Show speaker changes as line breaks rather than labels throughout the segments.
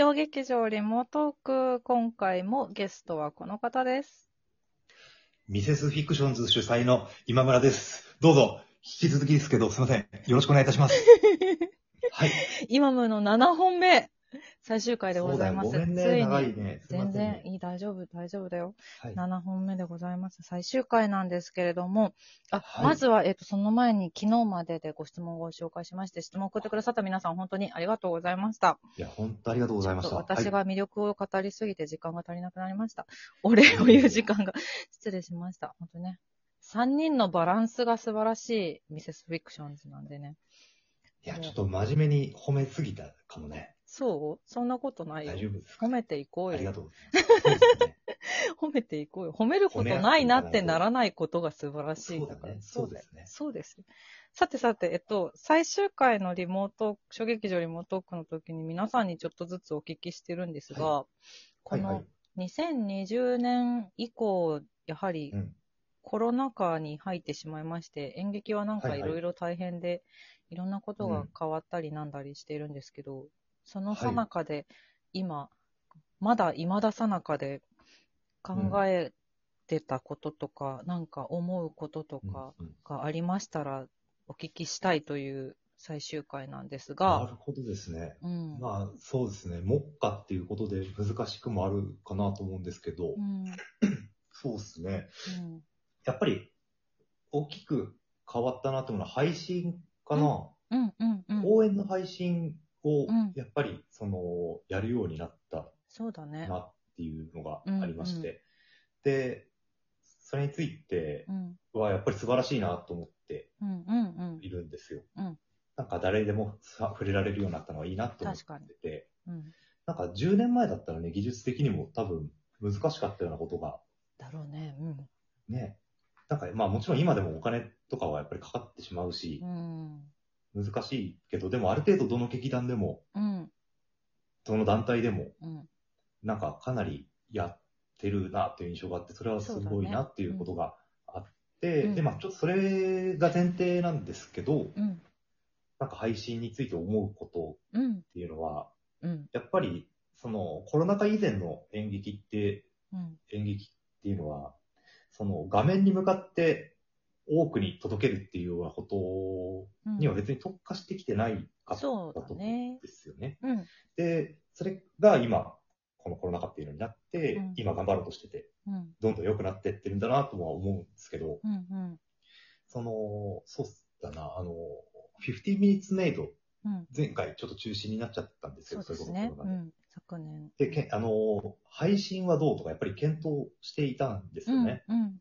小劇場リモートーク、今回もゲストはこの方です。
ミセスフィクションズ主催の今村です。どうぞ、引き続きですけど、すいません。よろしくお願いいたします。はい。
今ムの7本目、最終回でございます。
そうだよごめんね、
つい
長い
に、
ね。すいま
全然いい、大丈夫、大丈夫だよ。
はい。
7本目でございます。最終回なんですけれども、あ、
はい
まずは、えっと、その前に昨日まででご質問をご紹介しまして、質問を送ってくださった皆さん、本当にありがとうございました。
いや、本当ありがとうございました。
ちょっと私
はい
が魅力を語りすぎて時間が足りなくなりました。お礼を言う時間が失礼しました。本当ね。3人のバランスが素晴らしいミセスフィクションズなんでね。
いや、ちょっと真面目に褒めすぎたかもね。
そう？そんなことないよ
大。丈夫ですか？
褒めていこうよ。
ありがとうございます。そうですね。
褒めていこうよ。褒めることないなってならないことが素晴らしい。
だね
そうだよ
そうですね
そうです。さてさて、えっと、最終回のリモート、小劇場リモートークの時に皆さんにちょっとずつお聞きしてるんですが、
は
こ
はいはい
の。2020年以降、やはり
うん。
コロナ禍に入ってしまいまして、演劇はなんか
はいはい
いろいろ大変で、いろんなことが変わったりなんだりしているんですけど、その最中で、今、まだ未だ最中で考えてたこととか、なんか思うこととかがありましたら、お聞きしたいという最終回なんです
な
が、
るほどですね。
うん。
まあ、そうですね。目下っていうことで難しくもあるかなと思うんですけど、
うん。
そうですね。
うん。
やっぱり、大きく変わったなと思うのは配信かな。
うん。うん。うん。
応援の配信を
うん、
やっぱり、その、やるようになった
そうだね。
なっていうのがありまして、で、それについて
うん。
はやっぱり素晴らしいなと思っているんですよ。
うん
なんか誰でもさ触れられるようになったのはいいなと思ってて、
うん。
なんか10年前だったらね、技術的にも多分難しかったようなことが
だろうね。うん。
ね、なんかまあもちろん今でもお金とかはやっぱりかかってしまうし
う、ん。
難しいけど、でもある程度どの劇団でも、
うん。
どの団体でも、
うん。
なんかかなりやってるなっていう印象があって、それはすごいなっていうことがあって、
うん
で、まあちょっとそれが前提なんですけど、
うん。
なんか配信について思うこと
うん。
っていうのは、
うん。
やっぱりそのコロナ禍以前の演劇って、
うん。
演劇っていうのは、その画面に向かって多くに届けるっていうようなことには別に特化してきてないかった
そう
と思うん。ですよね。
うん。
で、それが今、このコロナ禍っていうのになって、
うん
今頑張ろうとしてて、
うん。
どんどん良くなってってるんだなとは思うんですけど、
うん。うん。
その、そうだな、あの、50 minutes made
うん。
前回ちょっと中止になっちゃったんですよ、
そうです
い
ね
こ。とコロナで
うん。昨年。
で、けあの、配信はどうとかやっぱり検討していたんですよね。
うん。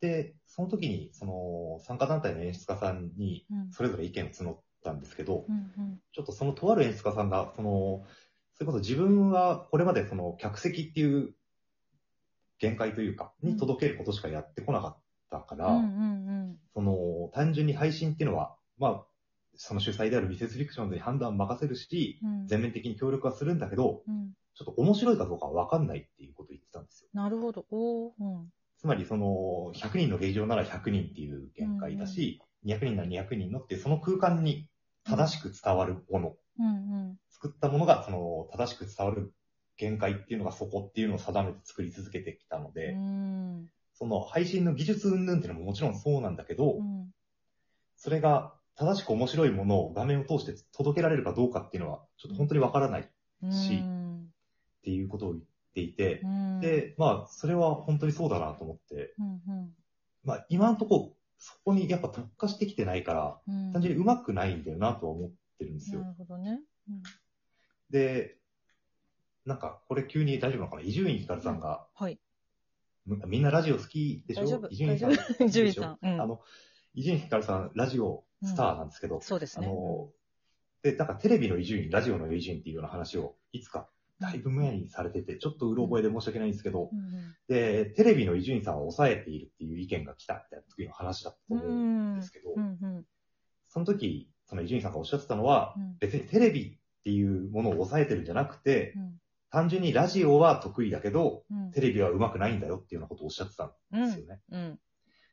で、その時に、その、参加団体の演出家さんに、
うん。
それぞれ意見を募ったんですけど、
うん。うん。
ちょっとそのとある演出家さんが、その、それこそ自分はこれまでその客席っていう限界というか、に届けることしかやってこなかったから、
うん。うん。
その、単純に配信っていうのは、まあ、その主催であるミセスフィクションズに判断を任せるし、
うん。
全面的に協力はするんだけど、
うん。
ちょっと面白いかどうかはわかんないっていうことを言ってたんですよ。
なるほど。おー。うん。
つまりその、100人の劇場なら100人っていう限界だし、200人なら200人のってその空間に正しく伝わるもの、
うん。うん。
作ったものがその正しく伝わる限界っていうのがそこっていうのを定めて作り続けてきたので、
うん。
その配信の技術云々っていうのももちろんそうなんだけど、
うん。
それが正しく面白いものを画面を通して届けられるかどうかっていうのは、ちょっと本当にわからないっ
うん。
していうことを言っていて
う、ん、
で、まあ、それは本当にそうだなと思って、
うん。
まあ、今のところ、そこにやっぱ特化してきてないから、
うん。
単純に上手くないんだよなとは思ってるんですよ。
なるほどね。うん。
で、なんか、これ急に大丈夫なのかな？伊集院光さんが、
はい。
みみんなラジオ好きでしょ？伊集院さん。
伊集院さん。うん。
あの、伊集院光さん、ラジオスターなんですけど、あ
そうですね。
の、で、なんかテレビの伊集院、ラジオの伊集院っていうような話を、いつか、だいぶ前にされてて、ちょっとうろ覚えで申し訳ないんですけど、
うんうん
で、テレビの伊集院さんは抑えているっていう意見が来たみたいな時の話だったと思うんですけど、
うんうん
その時、その伊集院さんがおっしゃってたのは、
うん。
別にテレビっていうものを抑えてるんじゃなくて、
うん。
単純にラジオは得意だけど、
うん。
テレビは上手くないんだよっていうようなことをおっしゃってたんですよね。
うん。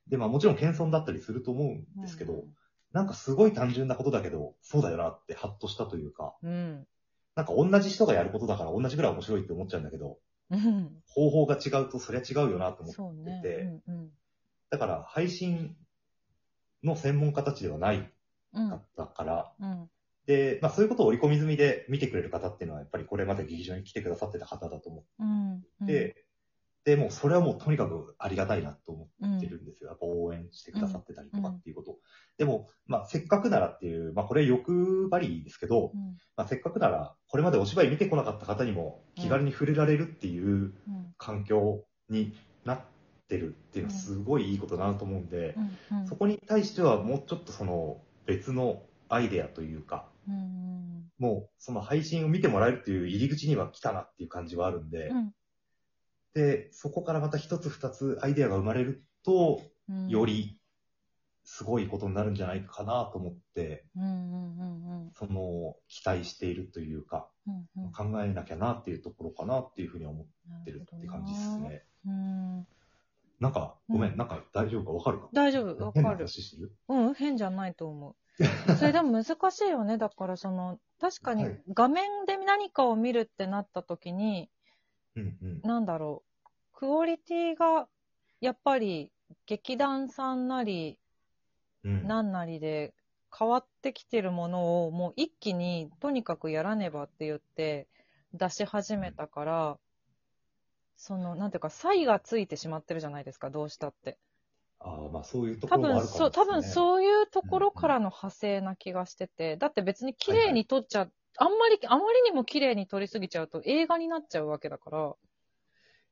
で、まあもちろん謙遜だったりすると思うんですけど、
うん。
なんかすごい単純なことだけど、そうだよなってハッとしたというか、
うん
なんか同じ人がやることだから同じぐらい面白いって思っちゃうんだけど、
うん。
方法が違うとそりゃ違うよなと思って
そうね。
て
うんうん。
だから配信の専門家たちではない
うん
かったから、
うん。
で、まあそういうことを織り込み済みで見てくれる方っていうのはやっぱりこれまで劇場に来てくださってた方だと思
うん。
って、で、もうそれはもうとにかくありがたいなと思
うん、
ってるんですよ。やっぱ応援してくださってたりとかっていうこと。でも、まあせっかくならっていう、まあこれ欲張りですけど、
うん。
まあせっかくならこれまでお芝居見てこなかった方にも気軽に触れられるっていう
うん。
環境になってるっていうのはすごいいいことだなと思うんで。そこに対してはもうちょっとその別のアイデアというか、
うん。
もうその配信を見てもらえるっていう入り口には来たなっていう感じはあるんで、
うん。
で、そこからまた一つ二つアイデアが生まれると、
うん。
よりすごいことになるんじゃないかなと思って、
うん。うん。うん。
その期待しているというか、
うん。うん。
考えなきゃなっていうところかなっていうふうに思ってるって感じですね。
うん。
なんか、ごめ
うん
ん、なんか大丈夫かわかる？か
大丈夫、わ
変な
かる。
話してる
うん、変じゃないと思う。それでも難しいよね。だからその、確かに
はい
画面で何かを見るってなった時に、
うんうん。
なんだろう、クオリティが、やっぱり劇団さんなり、
うん
なんなりで変わってきてるものをもう一気にとにかくやらねばって言って出し始めたから、その、なんていうか、差異がついてしまってるじゃないですか、どうしたって。
ああ、まあそういうとこ
多分、
ろもあるかも
そう、多分
う。
そういうところからの派生な気がしてて、だって別に綺麗に撮っちゃ、あんまり、あまりにも綺麗に撮りすぎちゃうと映画になっちゃうわけだから、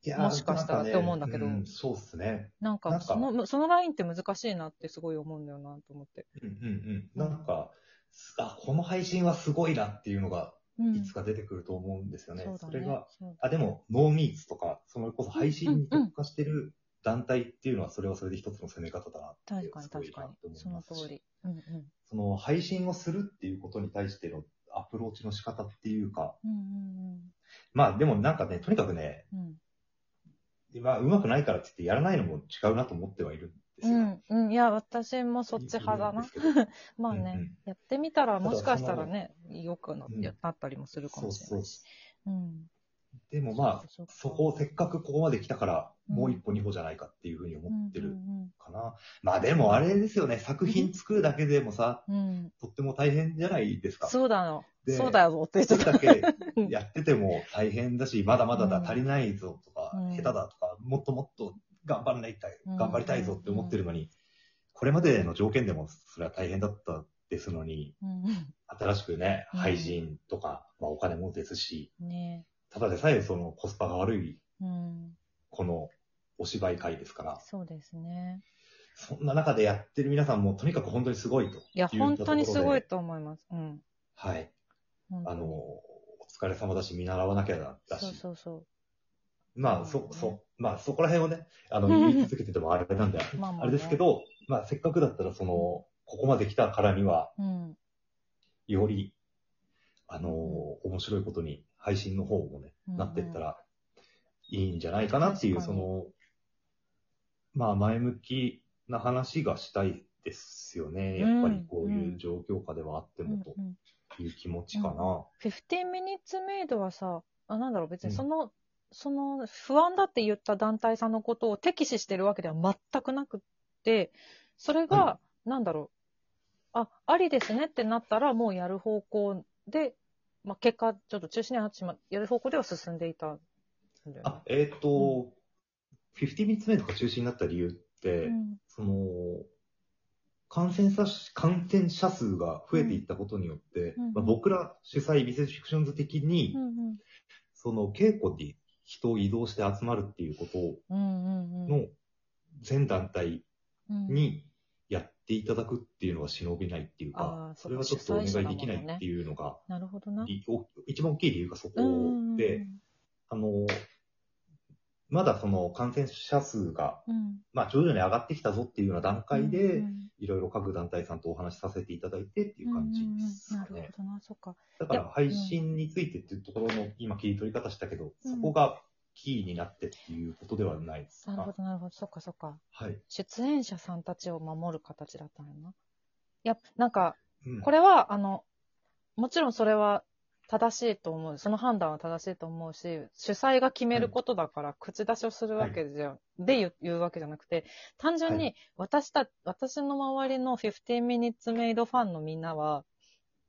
いや
もしかしたらって思うんだけど
なんかねそうっすね。
なんか
なんか
その、そのラインって難しいなってすごい思うんだよなと思って。
うんうんうん。なんか、あ、この配信はすごいなっていうのが、
うん。
いつか出てくると思うんですよね。
そうだね。
それが、あ、でも、ノーミーツとか、そのこそ配信に特化してる団体っていうのは、それはそれで一つの攻め方だなって、
確かに
すごい
確か
なと
に。その
思いますし
通り。うんうん。
その配信をするっていうことに対してのアプローチの仕方っていうか、
うん
まあでもなんかね、とにかくね、
うんうん。
まあ上手くないからって言ってやらないのも違うなと思ってはいるんですよ。
うん、うん。いや、私もそっち派だな。まあ
うんう
ね
ん、
やってみたらもしかしたらね、よくなったりもするかもしれないし。うん。
でもまあ、
そ
こをせっかくここまで来たから、
うん
もう一歩二歩じゃないかっていうふうに思ってる
うん
かな。まあでもあれですよね、作品作るだけでもさ。とっても大変じゃないですか。
そうだよ。
で
そうだよって
そ。だけ やってても大変だし、まだまだだ、
うん
足りないぞとか、
うん
下手だとか、もっともっと頑張らない頑張りたいぞって思ってるのに、これまでの条件でもそれは大変だったですのに、
うん
新しくね、
うん
配信とか、まあお金もですし、
うん。ね
ただでさえそのコスパが悪い、
うん。
このお芝居会ですから、
そうですね。
そんな中でやってる皆さんもとにかく本当にすごいと。
いや、本当にすごい
と。
と思います。うん。
はい。あの、お疲れ様だし、見習わなきゃだだし。
そうそうそ
まあ、そ、
そ
まあ、そこら辺をね、あの、
う ん
言い続けててもあれなんで、
まあまあね
あれですけど、まあ、せっかくだったら、その、ここまで来たからには、
う。うん。
より、あのー面白いことに、配信の方もね、
うん
なってったら、いいんじゃないかなっていう、その、まあ、前向きな話がしたいですよね。やっぱりこういう状況下ではあっても、という気持ちかな。
15 minutes made はさ、あ、なんだろう、別に
うん。
その、その不安だって言った団体さんのことを敵視してるわけでは全くなくって、それが、
は
なんだろう、あ、ありですねってなったらもうやる方向で、まあ、結果、ちょっと中止になってしまう、やる方向では進んでいたんだよね。
あ、えっ、と、50 minutes 目とか中止になった理由って、
うん。
その、感染者感染者数が増えていったことによって、
うん。
まあ、僕ら主催ミセスフィクションズ的に、
うんうん。
その稽古に人を移動して集まるっていうこと
うんうんうん。
の全団体
うん。
にやっていただくっていうのは忍びないっていう
あ
か
ー、
それはちょっとお願いできないっていうのが、
なるほどな。
一番大きい理由がそこで、あの、まだその感染者数が、
うん。
まあ徐々に上がってきたぞっていうような段階
うん
で
う、ん。
いろいろ各団体さんとお話しさせていただいてっていう感じですかね。
うんうんうん。なるほどな、そっか。
だから配信についてっていうところの今切り取り方したけど、そこがキーになってっていうことではないですか？
なるほど、なるほど、そっかそっか。
はい。
出演者さんたちを守る形だったんやな。いや、なんか、
うん
これは、あの、もちろんそれは正しいと思う。その判断は正しいと思うし、主催が決めることだから、口出しをするわけじゃ、で言う言うわけじゃなくて、単純
は
に私た、私の周りの15 minutes made ファンのみんなは、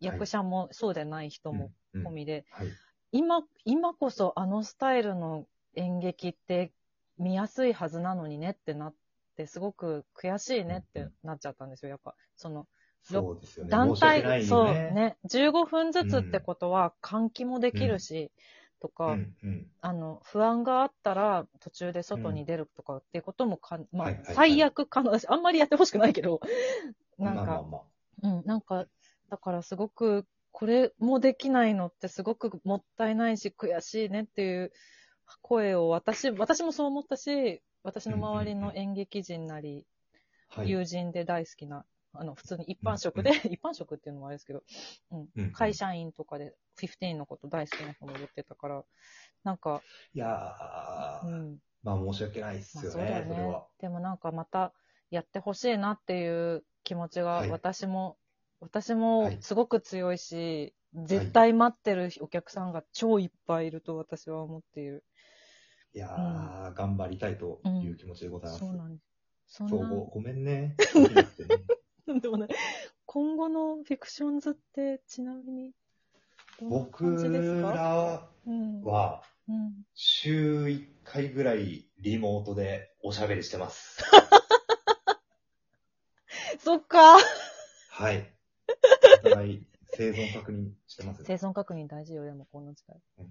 役者もそうでない人も込みで、
はい。
今、今こそあのスタイルの演劇って見やすいはずなのにねってなって、すごく悔しいねってなっちゃったんですよ、やっぱ。その、
そうですよね。
団体、
い
そう
よね。
ね、15分ずつってことは換気もできるし、とか、
うんうん。
あの、不安があったら途中で外に出るとかっていうこともかん、まあ、
はいはいはい
最悪可能だし、あんまりやってほしくないけど、なんか、
まあまあまあ。
うん、なんか、だからすごく、これもできないのってすごくもったいないし、悔しいねっていう声を私、私もそう思ったし、私の周りの演劇人なり、
はい。
友人で大好きな、あの、普通に一般職で、一般職っていうのもあれですけど、うん、
うん
会社員とかで15のこと大好きな人も言ってたから、なんか、
いやー、
うん、
まあ申し訳ないっすよ
まあそ
ね、それ
ね
は。。
でもなんかまたやってほしいなっていう気持ちが
はい。
私も、私も
はい。
すごく強いし、絶対待ってるお客さんが超いっぱいいると私は思っている。
いやー、頑張りたいという気持ちでございます。
そうなんです。そ
ごごめんね。で
もね、今後のフィクションズってちなみに、
僕ら
うん、
は、
うん。
週1回ぐらいリモートでおしゃべりしてます。
そっか
はい。お互い生存確認してます。
生存確認大事よ、でもこの時代
うん。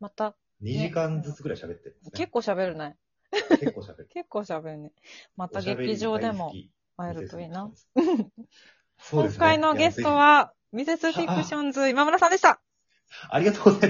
また、
2時間ずつぐらい喋ってるんですね。
結構喋るね。
結構喋る。
結構喋るね。また劇場でも会えるといいな。。
そうですね
今回のゲストは、ミセスフィクションズ今村さんでした。
ありがとうございました。